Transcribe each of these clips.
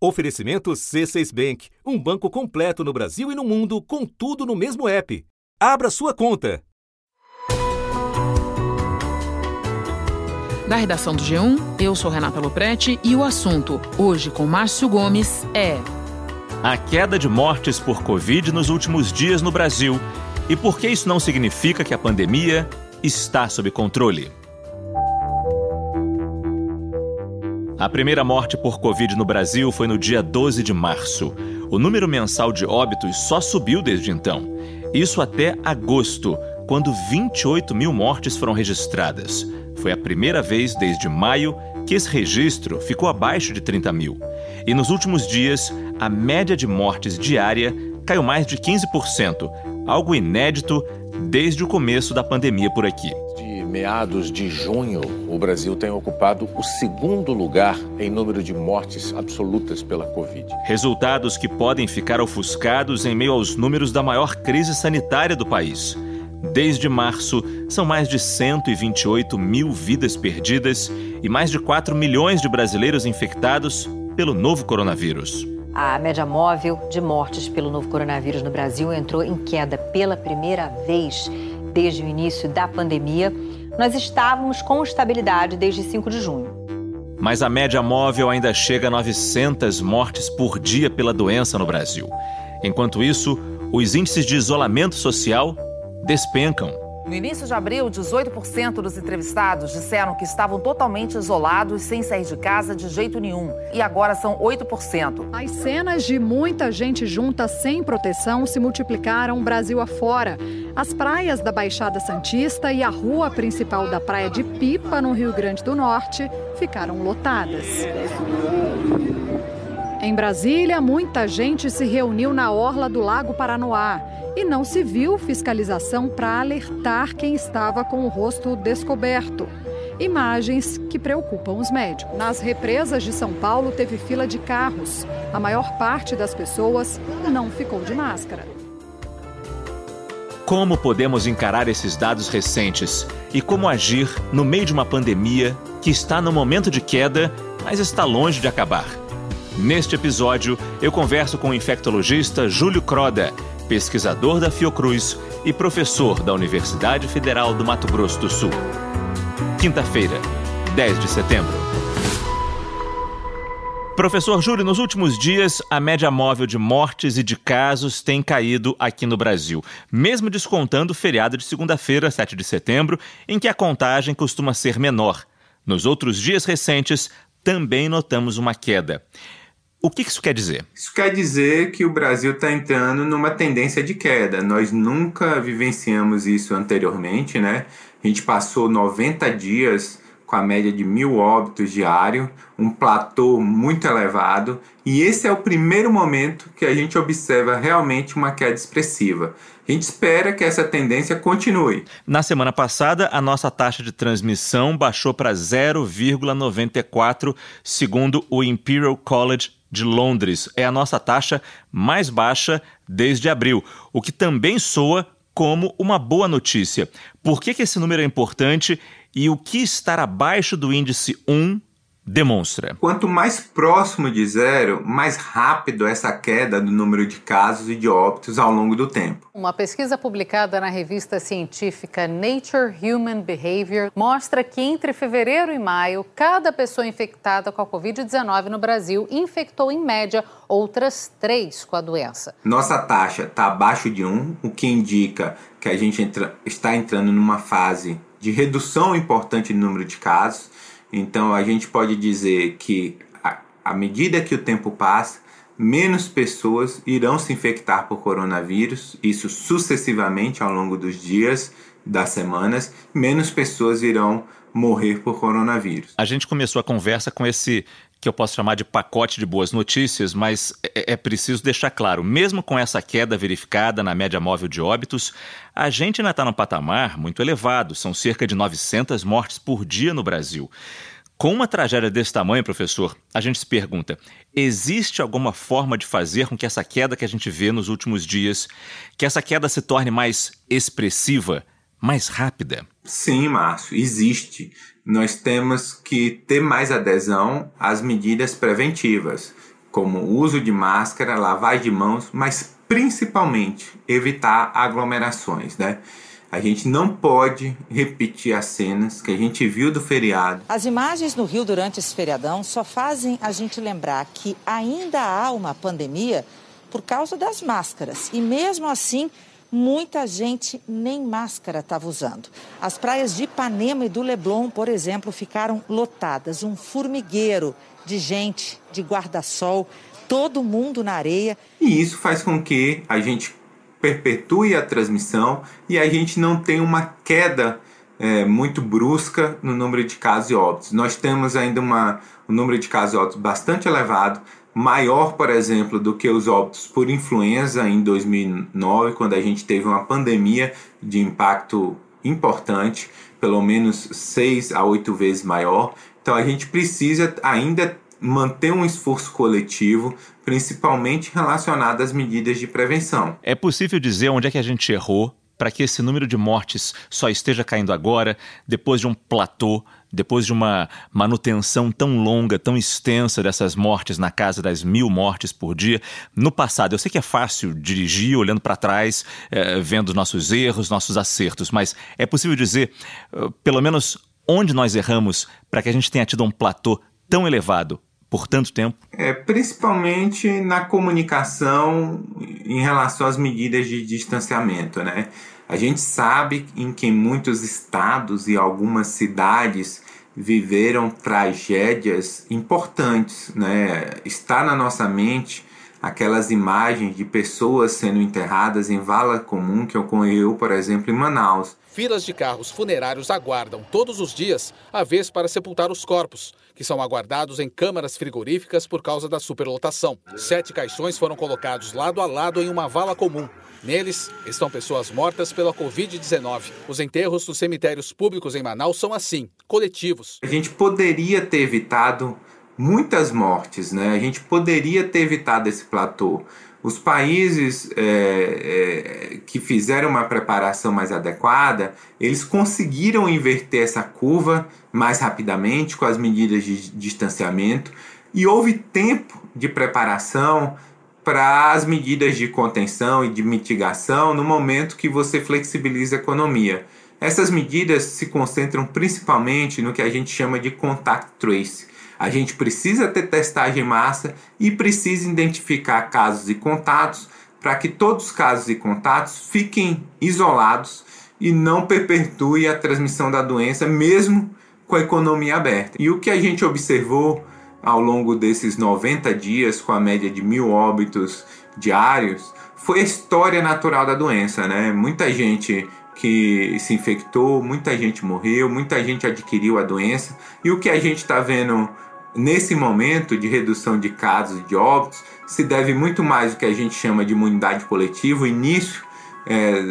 Oferecimento C6 Bank, um banco completo no Brasil e no mundo, com tudo no mesmo app. Abra sua conta. Da redação do G1, eu sou Renata Loprete e o assunto, hoje com Márcio Gomes, é. A queda de mortes por Covid nos últimos dias no Brasil. E por que isso não significa que a pandemia está sob controle? A primeira morte por Covid no Brasil foi no dia 12 de março. O número mensal de óbitos só subiu desde então. Isso até agosto, quando 28 mil mortes foram registradas. Foi a primeira vez desde maio que esse registro ficou abaixo de 30 mil. E nos últimos dias, a média de mortes diária caiu mais de 15%, algo inédito desde o começo da pandemia por aqui meados de junho, o Brasil tem ocupado o segundo lugar em número de mortes absolutas pela Covid. Resultados que podem ficar ofuscados em meio aos números da maior crise sanitária do país. Desde março, são mais de 128 mil vidas perdidas e mais de 4 milhões de brasileiros infectados pelo novo coronavírus. A média móvel de mortes pelo novo coronavírus no Brasil entrou em queda pela primeira vez desde o início da pandemia nós estávamos com estabilidade desde 5 de junho. Mas a média móvel ainda chega a 900 mortes por dia pela doença no Brasil. Enquanto isso, os índices de isolamento social despencam. No início de abril, 18% dos entrevistados disseram que estavam totalmente isolados, sem sair de casa de jeito nenhum. E agora são 8%. As cenas de muita gente junta sem proteção se multiplicaram Brasil afora. As praias da Baixada Santista e a rua principal da Praia de Pipa, no Rio Grande do Norte, ficaram lotadas. Em Brasília, muita gente se reuniu na orla do Lago Paranoá e não se viu fiscalização para alertar quem estava com o rosto descoberto. Imagens que preocupam os médicos. Nas represas de São Paulo teve fila de carros. A maior parte das pessoas não ficou de máscara. Como podemos encarar esses dados recentes e como agir no meio de uma pandemia que está no momento de queda, mas está longe de acabar? Neste episódio, eu converso com o infectologista Júlio Croda, pesquisador da Fiocruz e professor da Universidade Federal do Mato Grosso do Sul. Quinta-feira, 10 de setembro. Professor Júlio, nos últimos dias, a média móvel de mortes e de casos tem caído aqui no Brasil, mesmo descontando o feriado de segunda-feira, 7 de setembro, em que a contagem costuma ser menor. Nos outros dias recentes, também notamos uma queda. O que isso quer dizer? Isso quer dizer que o Brasil está entrando numa tendência de queda. Nós nunca vivenciamos isso anteriormente, né? A gente passou 90 dias com a média de mil óbitos diário, um platô muito elevado, e esse é o primeiro momento que a gente observa realmente uma queda expressiva. A gente espera que essa tendência continue. Na semana passada, a nossa taxa de transmissão baixou para 0,94, segundo o Imperial College de Londres. É a nossa taxa mais baixa desde abril, o que também soa como uma boa notícia. Por que, que esse número é importante e o que estar abaixo do índice 1 demonstra? Quanto mais próximo de zero, mais rápido essa queda do número de casos e de óbitos ao longo do tempo. Uma pesquisa publicada na revista científica Nature Human Behavior mostra que entre fevereiro e maio, cada pessoa infectada com a Covid-19 no Brasil infectou em média outras três com a doença. Nossa taxa está abaixo de 1, o que indica que a gente entra, está entrando numa fase de redução importante no número de casos então a gente pode dizer que à medida que o tempo passa, menos pessoas irão se infectar por coronavírus, isso sucessivamente ao longo dos dias, das semanas, menos pessoas irão morrer por coronavírus. A gente começou a conversa com esse que eu posso chamar de pacote de boas notícias, mas é, é, preciso deixar claro: mesmo com essa queda verificada na média móvel de óbitos, a gente ainda está num patamar muito elevado são cerca de 900 mortes por dia no Brasil. Com uma tragédia desse tamanho, professor, a gente se pergunta: existe alguma forma de fazer com que essa queda que a gente vê nos últimos dias, que essa queda se torne mais expressiva, mais rápida? Sim, Márcio, existe nós temos que ter mais adesão às medidas preventivas, como uso de máscara, lavagem de mãos, mas principalmente evitar aglomerações, né? A gente não pode repetir as cenas que a gente viu do feriado. As imagens no Rio durante esse feriadão só fazem a gente lembrar que ainda há uma pandemia por causa das máscaras. E mesmo assim, muita gente nem máscara estava usando. As praias de Ipanema e do Leblon, por exemplo, ficaram lotadas um formigueiro de gente, de guarda-sol, todo mundo na areia. E isso faz com que a gente perpetue a transmissão e a gente não tenha uma queda é, muito brusca no número de casos e óbitos. Nós temos ainda uma, um número de casos e óbitos bastante elevado, maior, por exemplo, do que os óbitos por influenza em 2009, quando a gente teve uma pandemia de impacto importante, pelo menos seis a oito vezes maior. Então a gente precisa ainda manter um esforço coletivo, principalmente relacionado às medidas de prevenção. É possível dizer onde é que a gente errou para que esse número de mortes só esteja caindo agora, depois de um platô, depois de uma manutenção tão longa, tão extensa dessas mortes, na casa das mil mortes por dia. No passado, eu sei que é fácil dirigir olhando para trás, é, vendo nossos erros, nossos acertos, mas é possível dizer, uh, pelo menos, onde nós erramos para que a gente tenha tido um platô tão elevado por tanto tempo? É, principalmente na comunicação em relação às medidas de distanciamento, né? A gente sabe em que muitos estados e algumas cidades viveram tragédias importantes, né? Está na nossa mente aquelas imagens de pessoas sendo enterradas em vala comum que ocorreu, por exemplo, em Manaus. Filas de carros funerários aguardam todos os dias a vez para sepultar os corpos, que são aguardados em câmaras frigoríficas por causa da superlotação. Sete caixões foram colocados lado a lado em uma vala comum. Neles estão pessoas mortas pela Covid-19. Os enterros nos cemitérios públicos em Manaus são assim, coletivos. A gente poderia ter evitado muitas mortes, né? A gente poderia ter evitado esse platô. Os países é, é, que fizeram uma preparação mais adequada, eles conseguiram inverter essa curva mais rapidamente com as medidas de distanciamento e houve tempo de preparação para as medidas de contenção e de mitigação no momento que você flexibiliza a economia. Essas medidas se concentram principalmente no que a gente chama de contact trace a gente precisa ter testagem em massa e precisa identificar casos e contatos para que todos os casos e contatos fiquem isolados e não perpetue a transmissão da doença, mesmo com a economia aberta. E o que a gente observou ao longo desses 90 dias, com a média de mil óbitos diários, foi a história natural da doença, né? Muita gente que se infectou, muita gente morreu, muita gente adquiriu a doença, e o que a gente está vendo nesse momento de redução de casos e de óbitos se deve muito mais ao que a gente chama de imunidade coletiva, o início é,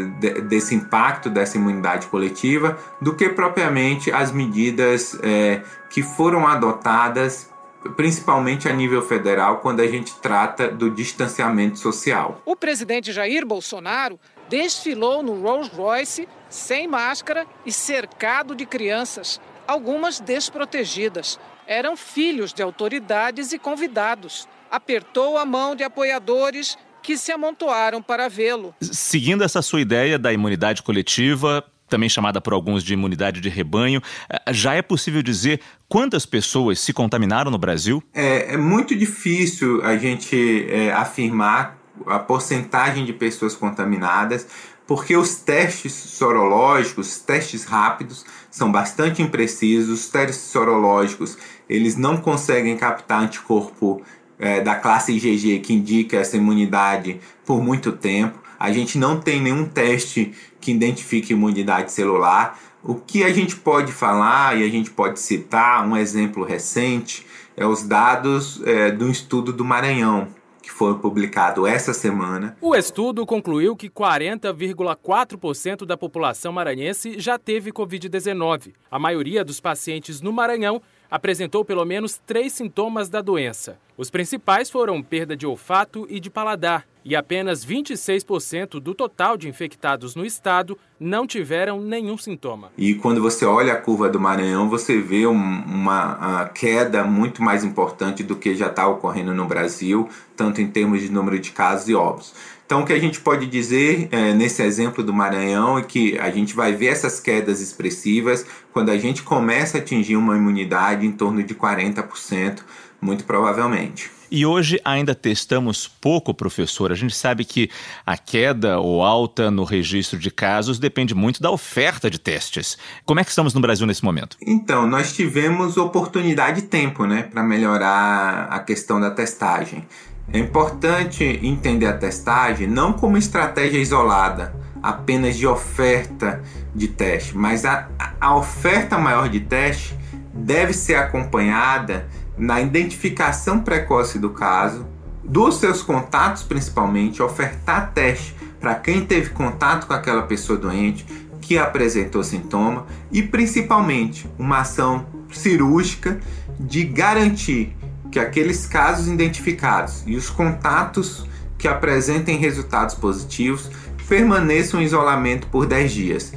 desse impacto dessa imunidade coletiva, do que propriamente as medidas é, que foram adotadas principalmente a nível federal, quando a gente trata do distanciamento social. O presidente Jair Bolsonaro desfilou no Rolls Royce sem máscara e cercado de crianças, algumas desprotegidas eram filhos de autoridades e convidados. Apertou a mão de apoiadores que se amontoaram para vê-lo. Seguindo essa sua ideia da imunidade coletiva, também chamada por alguns de imunidade de rebanho, eh, já é possível dizer quantas pessoas se contaminaram no Brasil? É, é muito difícil a gente é, afirmar a porcentagem de pessoas contaminadas, porque os testes sorológicos, testes rápidos, são bastante imprecisos. Os testes sorológicos eles não conseguem captar anticorpo é, da classe IgG que indica essa imunidade por muito tempo. A gente não tem nenhum teste que identifique imunidade celular. O que a gente pode falar e a gente pode citar um exemplo recente é os dados é, do estudo do Maranhão, que foi publicado essa semana. O estudo concluiu que 40,4% da população maranhense já teve Covid-19. A maioria dos pacientes no Maranhão apresentou pelo menos três sintomas da doença. Os principais foram perda de olfato e de paladar, e apenas 26% do total de infectados no estado não tiveram nenhum sintoma. E quando você olha a curva do Maranhão, você vê um, uma queda muito mais importante do que já está ocorrendo no Brasil, tanto em termos de número de casos e óbitos. Então, o que a gente pode dizer é, nesse exemplo do Maranhão é que a gente vai ver essas quedas expressivas quando a gente começa a atingir uma imunidade em torno de 40%, muito provavelmente. E hoje ainda testamos pouco, professor. A gente sabe que a queda ou alta no registro de casos depende muito da oferta de testes. Como é que estamos no Brasil nesse momento? Então, nós tivemos oportunidade e tempo né, para melhorar a questão da testagem. É importante entender a testagem não como estratégia isolada, apenas de oferta de teste, mas a, a oferta maior de teste deve ser acompanhada na identificação precoce do caso, dos seus contatos principalmente, ofertar teste para quem teve contato com aquela pessoa doente que apresentou sintoma e principalmente uma ação cirúrgica de garantir que aqueles casos identificados e os contatos que apresentem resultados positivos permaneçam em isolamento por 10 dias.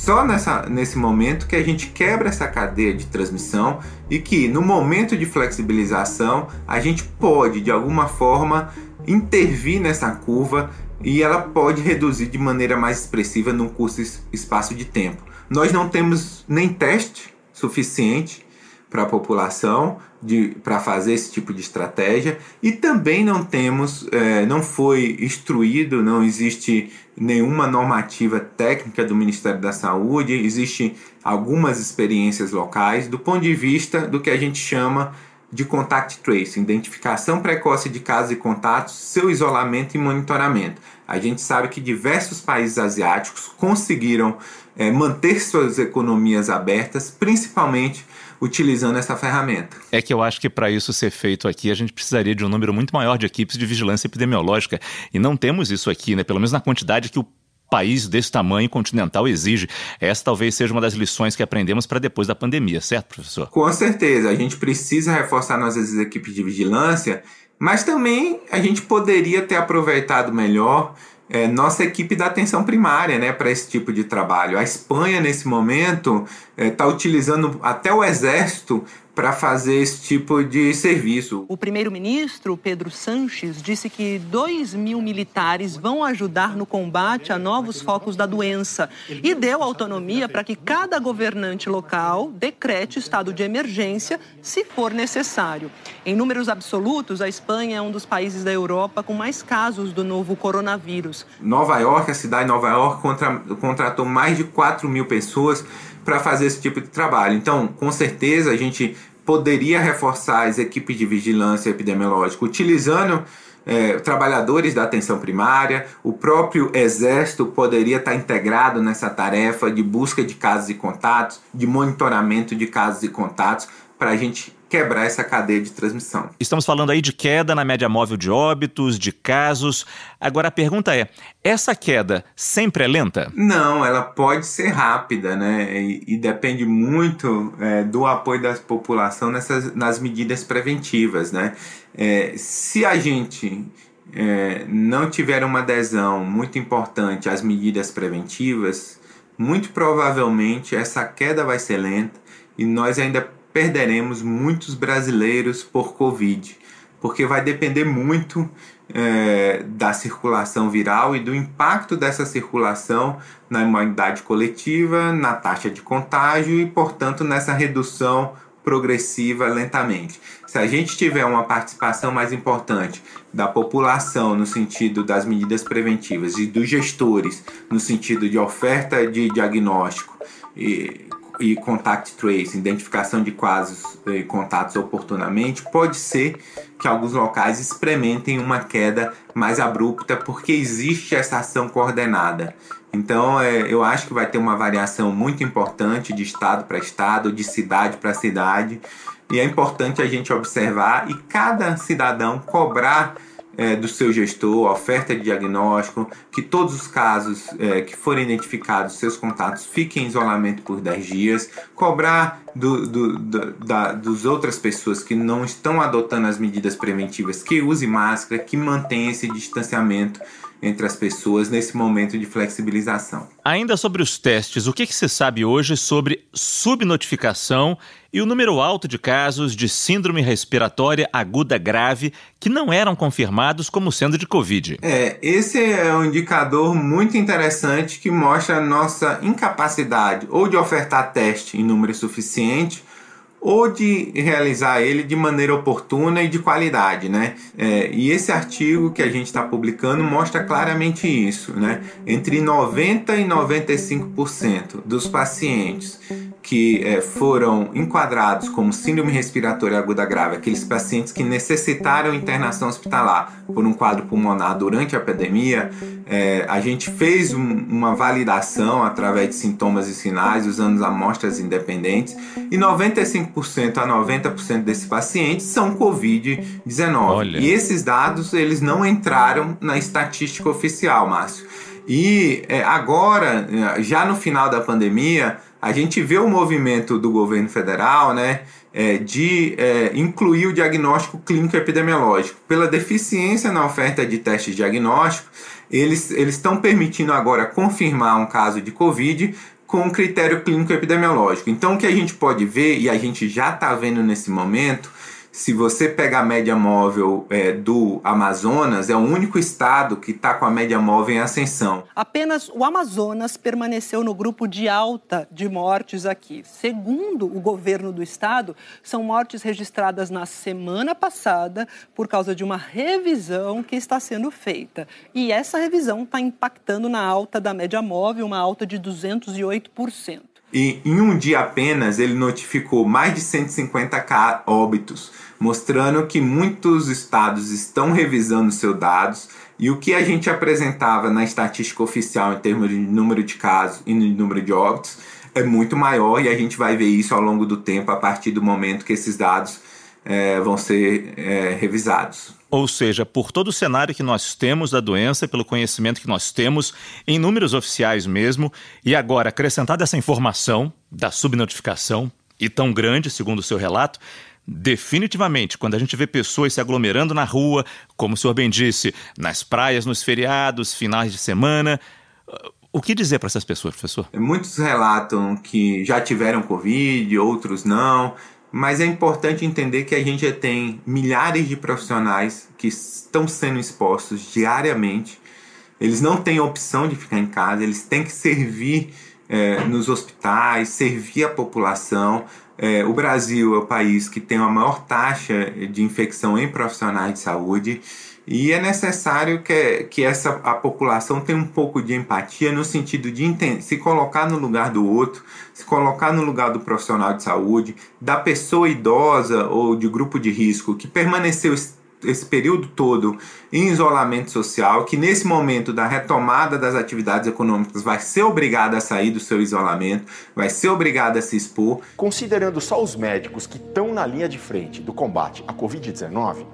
Só nessa, nesse momento que a gente quebra essa cadeia de transmissão e que no momento de flexibilização a gente pode de alguma forma intervir nessa curva e ela pode reduzir de maneira mais expressiva num curto espaço de tempo. Nós não temos nem teste suficiente para a população para fazer esse tipo de estratégia e também não temos, é, não foi instruído, não existe nenhuma normativa técnica do Ministério da Saúde, existem algumas experiências locais do ponto de vista do que a gente chama de contact tracing, identificação precoce de casos e contatos, seu isolamento e monitoramento. A gente sabe que diversos países asiáticos conseguiram é, manter suas economias abertas, principalmente utilizando essa ferramenta. É que eu acho que para isso ser feito aqui, a gente precisaria de um número muito maior de equipes de vigilância epidemiológica. E não temos isso aqui, né? Pelo menos na quantidade que o país desse tamanho continental exige. Essa talvez seja uma das lições que aprendemos para depois da pandemia, certo, professor? Com certeza. A gente precisa reforçar nossas equipes de vigilância, mas também a gente poderia ter aproveitado melhor é, nossa equipe da atenção primária né, para esse tipo de trabalho. A Espanha, nesse momento, está é, utilizando até o exército para fazer esse tipo de serviço. O primeiro-ministro, Pedro Sanches, disse que 2 mil militares vão ajudar no combate a novos focos da doença e deu autonomia para que cada governante local decrete estado de emergência se for necessário. Em números absolutos, a Espanha é um dos países da Europa com mais casos do novo coronavírus. Nova York, a cidade de Nova York, contra, contratou mais de 4 mil pessoas para fazer esse tipo de trabalho. Então, com certeza, a gente poderia reforçar as equipes de vigilância epidemiológica utilizando é, trabalhadores da atenção primária, o próprio exército poderia estar integrado nessa tarefa de busca de casos e contatos, de monitoramento de casos e contatos, para a gente quebrar essa cadeia de transmissão. Estamos falando aí de queda na média móvel de óbitos, de casos. Agora a pergunta é: essa queda sempre é lenta? Não, ela pode ser rápida, né? E, e depende muito é, do apoio da população nessas, nas medidas preventivas, né? É, se a gente é, não tiver uma adesão muito importante às medidas preventivas, muito provavelmente essa queda vai ser lenta e nós ainda perderemos muitos brasileiros por Covid, porque vai depender muito é, da circulação viral e do impacto dessa circulação na imunidade coletiva, na taxa de contágio e, portanto, nessa redução progressiva lentamente. Se a gente tiver uma participação mais importante da população no sentido das medidas preventivas e dos gestores no sentido de oferta de diagnóstico e e contact tracing, identificação de casos e contatos oportunamente, pode ser que alguns locais experimentem uma queda mais abrupta porque existe essa ação coordenada. Então, é, eu acho que vai ter uma variação muito importante de estado para estado, de cidade para cidade, e é importante a gente observar e cada cidadão cobrar é, do seu gestor, oferta de diagnóstico, que todos os casos é, que forem identificados, seus contatos, fiquem em isolamento por 10 dias, cobrar do, do, do, da, dos outras pessoas que não estão adotando as medidas preventivas, que use máscara, que mantenha esse distanciamento entre as pessoas nesse momento de flexibilização. Ainda sobre os testes, o que, que se sabe hoje sobre subnotificação e o número alto de casos de síndrome respiratória aguda grave que não eram confirmados como sendo de Covid? É, esse é um indicador muito interessante que mostra a nossa incapacidade ou de ofertar teste em número suficiente ou de realizar ele de maneira oportuna e de qualidade, né? É, e esse artigo que a gente está publicando mostra claramente isso, né? Entre 90 e 95% dos pacientes que é, foram enquadrados como síndrome respiratória aguda grave, aqueles pacientes que necessitaram internação hospitalar por um quadro pulmonar durante a pandemia, é, a gente fez um, uma validação através de sintomas e sinais usando amostras independentes e 95% a 90% desses pacientes são COVID-19. E esses dados eles não entraram na estatística oficial, Márcio. E é, agora, já no final da pandemia, a gente vê o movimento do governo federal né, é, de é, incluir o diagnóstico clínico epidemiológico. Pela deficiência na oferta de testes diagnósticos, eles estão permitindo agora confirmar um caso de Covid com critério clínico epidemiológico. Então, o que a gente pode ver, e a gente já está vendo nesse momento, se você pegar a média móvel é, do Amazonas, é o único estado que está com a média móvel em ascensão. Apenas o Amazonas permaneceu no grupo de alta de mortes aqui. Segundo o governo do estado, são mortes registradas na semana passada por causa de uma revisão que está sendo feita. E essa revisão está impactando na alta da média móvel, uma alta de 208%. E em um dia apenas ele notificou mais de 150 óbitos, mostrando que muitos estados estão revisando seus dados e o que a gente apresentava na estatística oficial em termos de número de casos e número de óbitos é muito maior e a gente vai ver isso ao longo do tempo a partir do momento que esses dados é, vão ser é, revisados. Ou seja, por todo o cenário que nós temos da doença, pelo conhecimento que nós temos, em números oficiais mesmo, e agora acrescentada essa informação da subnotificação, e tão grande, segundo o seu relato, definitivamente, quando a gente vê pessoas se aglomerando na rua, como o senhor bem disse, nas praias, nos feriados, finais de semana, o que dizer para essas pessoas, professor? Muitos relatam que já tiveram Covid, outros não. Mas é importante entender que a gente tem milhares de profissionais que estão sendo expostos diariamente. Eles não têm opção de ficar em casa, eles têm que servir é, nos hospitais, servir a população. É, o Brasil é o país que tem a maior taxa de infecção em profissionais de saúde e é necessário que, que essa, a população tenha um pouco de empatia no sentido de entender, se colocar no lugar do outro, se colocar no lugar do profissional de saúde, da pessoa idosa ou de grupo de risco que permaneceu esse período todo em isolamento social, que nesse momento da retomada das atividades econômicas vai ser obrigada a sair do seu isolamento, vai ser obrigada a se expor. Considerando só os médicos que estão na linha de frente do combate à Covid-19,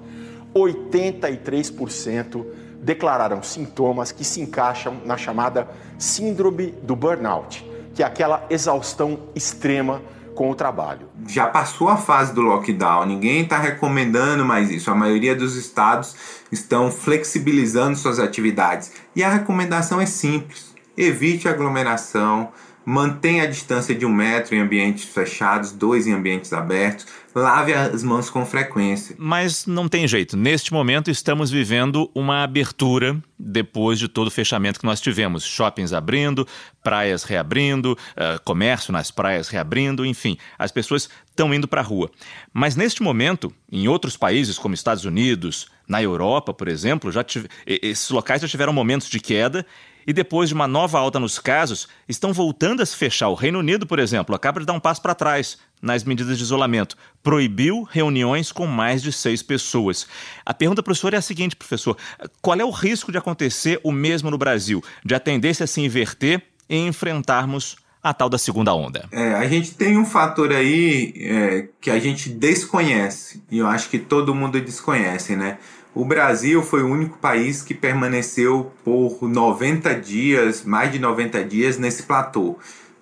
83% declararam sintomas que se encaixam na chamada síndrome do burnout, que é aquela exaustão extrema com o trabalho. Já passou a fase do lockdown, ninguém está recomendando mais isso. A maioria dos estados estão flexibilizando suas atividades. E a recomendação é simples: evite aglomeração, mantenha a distância de um metro em ambientes fechados, dois em ambientes abertos, lave as mãos com frequência. Mas não tem jeito. Neste momento estamos vivendo uma abertura depois de todo o fechamento que nós tivemos. Shoppings abrindo, praias reabrindo, uh, comércio nas praias reabrindo, enfim, as pessoas estão indo para a rua. Mas neste momento, em outros países como Estados Unidos, na Europa, por exemplo, já tive... esses locais já tiveram momentos de queda e depois de uma nova alta nos casos, estão voltando a se fechar. O Reino Unido, por exemplo, acaba de dar um passo para trás nas medidas de isolamento. Proibiu reuniões com mais de seis pessoas. A pergunta, professor, é a seguinte, professor: qual é o risco de acontecer o mesmo no Brasil? De a tendência a se inverter e enfrentarmos a tal da segunda onda? É, a gente tem um fator aí é, que a gente desconhece, e eu acho que todo mundo desconhece, né? O Brasil foi o único país que permaneceu por 90 dias, mais de 90 dias, nesse platô.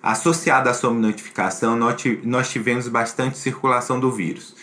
Associada à sua notificação, nós tivemos bastante circulação do vírus.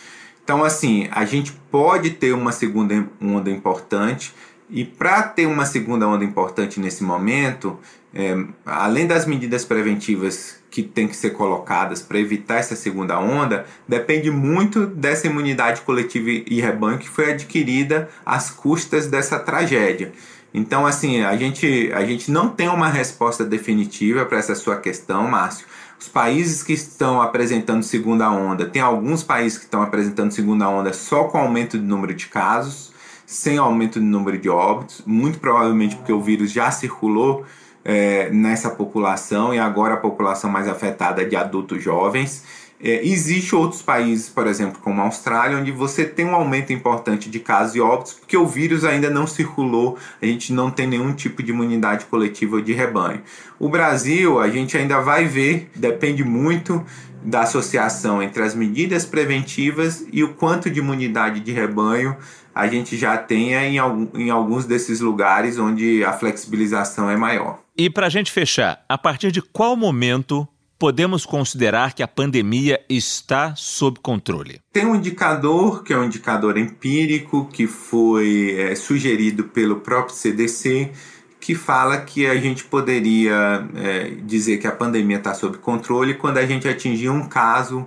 Então, assim, a gente pode ter uma segunda onda importante, e para ter uma segunda onda importante nesse momento, é, além das medidas preventivas que têm que ser colocadas para evitar essa segunda onda, depende muito dessa imunidade coletiva e rebanho que foi adquirida às custas dessa tragédia. Então, assim, a gente, a gente não tem uma resposta definitiva para essa sua questão, Márcio. Os países que estão apresentando segunda onda, tem alguns países que estão apresentando segunda onda só com aumento do número de casos, sem aumento do número de óbitos, muito provavelmente porque o vírus já circulou é, nessa população e agora a população mais afetada é de adultos jovens. É, Existem outros países, por exemplo, como a Austrália, onde você tem um aumento importante de casos e óbitos, porque o vírus ainda não circulou, a gente não tem nenhum tipo de imunidade coletiva de rebanho. O Brasil, a gente ainda vai ver, depende muito da associação entre as medidas preventivas e o quanto de imunidade de rebanho a gente já tenha em, em alguns desses lugares onde a flexibilização é maior. E para a gente fechar, a partir de qual momento podemos considerar que a pandemia está sob controle? Tem um indicador, que é um indicador empírico, que foi é, sugerido pelo próprio CDC, que fala que a gente poderia é, dizer que a pandemia está sob controle quando a gente atingir um caso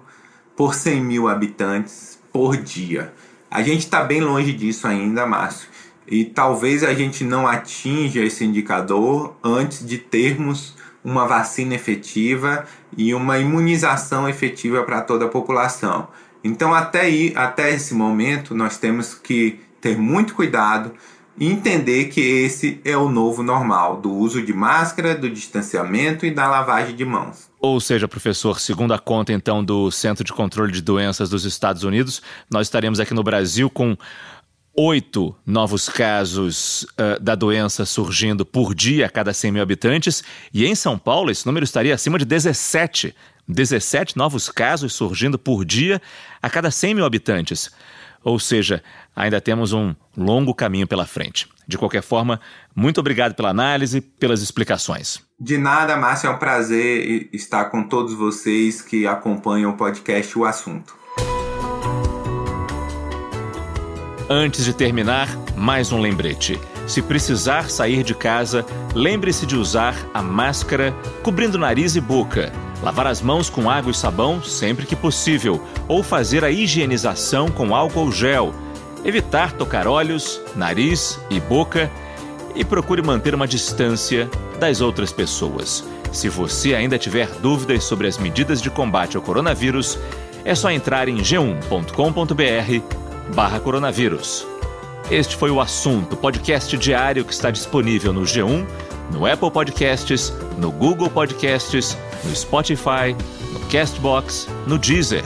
por 100 mil habitantes por dia. A gente está bem longe disso ainda, Márcio. E talvez a gente não atinja esse indicador antes de termos uma vacina efetiva e uma imunização efetiva para toda a população. Então, até, aí, até esse momento, nós temos que ter muito cuidado e entender que esse é o novo normal do uso de máscara, do distanciamento e da lavagem de mãos. Ou seja, professor, segundo a conta então do Centro de Controle de Doenças dos Estados Unidos, nós estaremos aqui no Brasil com oito novos casos uh, da doença surgindo por dia a cada 100 mil habitantes, e em São Paulo esse número estaria acima de 17. 17 novos casos surgindo por dia a cada 100 mil habitantes. Ou seja, ainda temos um longo caminho pela frente. De qualquer forma, muito obrigado pela análise, pelas explicações. De nada, Márcio, é um prazer estar com todos vocês que acompanham o podcast O Assunto. Antes de terminar, mais um lembrete. Se precisar sair de casa, lembre-se de usar a máscara cobrindo nariz e boca, lavar as mãos com água e sabão sempre que possível, ou fazer a higienização com álcool gel, evitar tocar olhos, nariz e boca e procure manter uma distância das outras pessoas. Se você ainda tiver dúvidas sobre as medidas de combate ao coronavírus, é só entrar em g1.com.br barra coronavírus. Este foi o assunto, podcast diário que está disponível no G1, no Apple Podcasts, no Google Podcasts, no Spotify, no Castbox, no Deezer.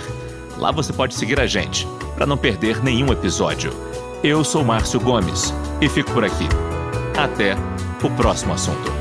Lá você pode seguir a gente para não perder nenhum episódio. Eu sou Márcio Gomes e fico por aqui. Até o próximo assunto.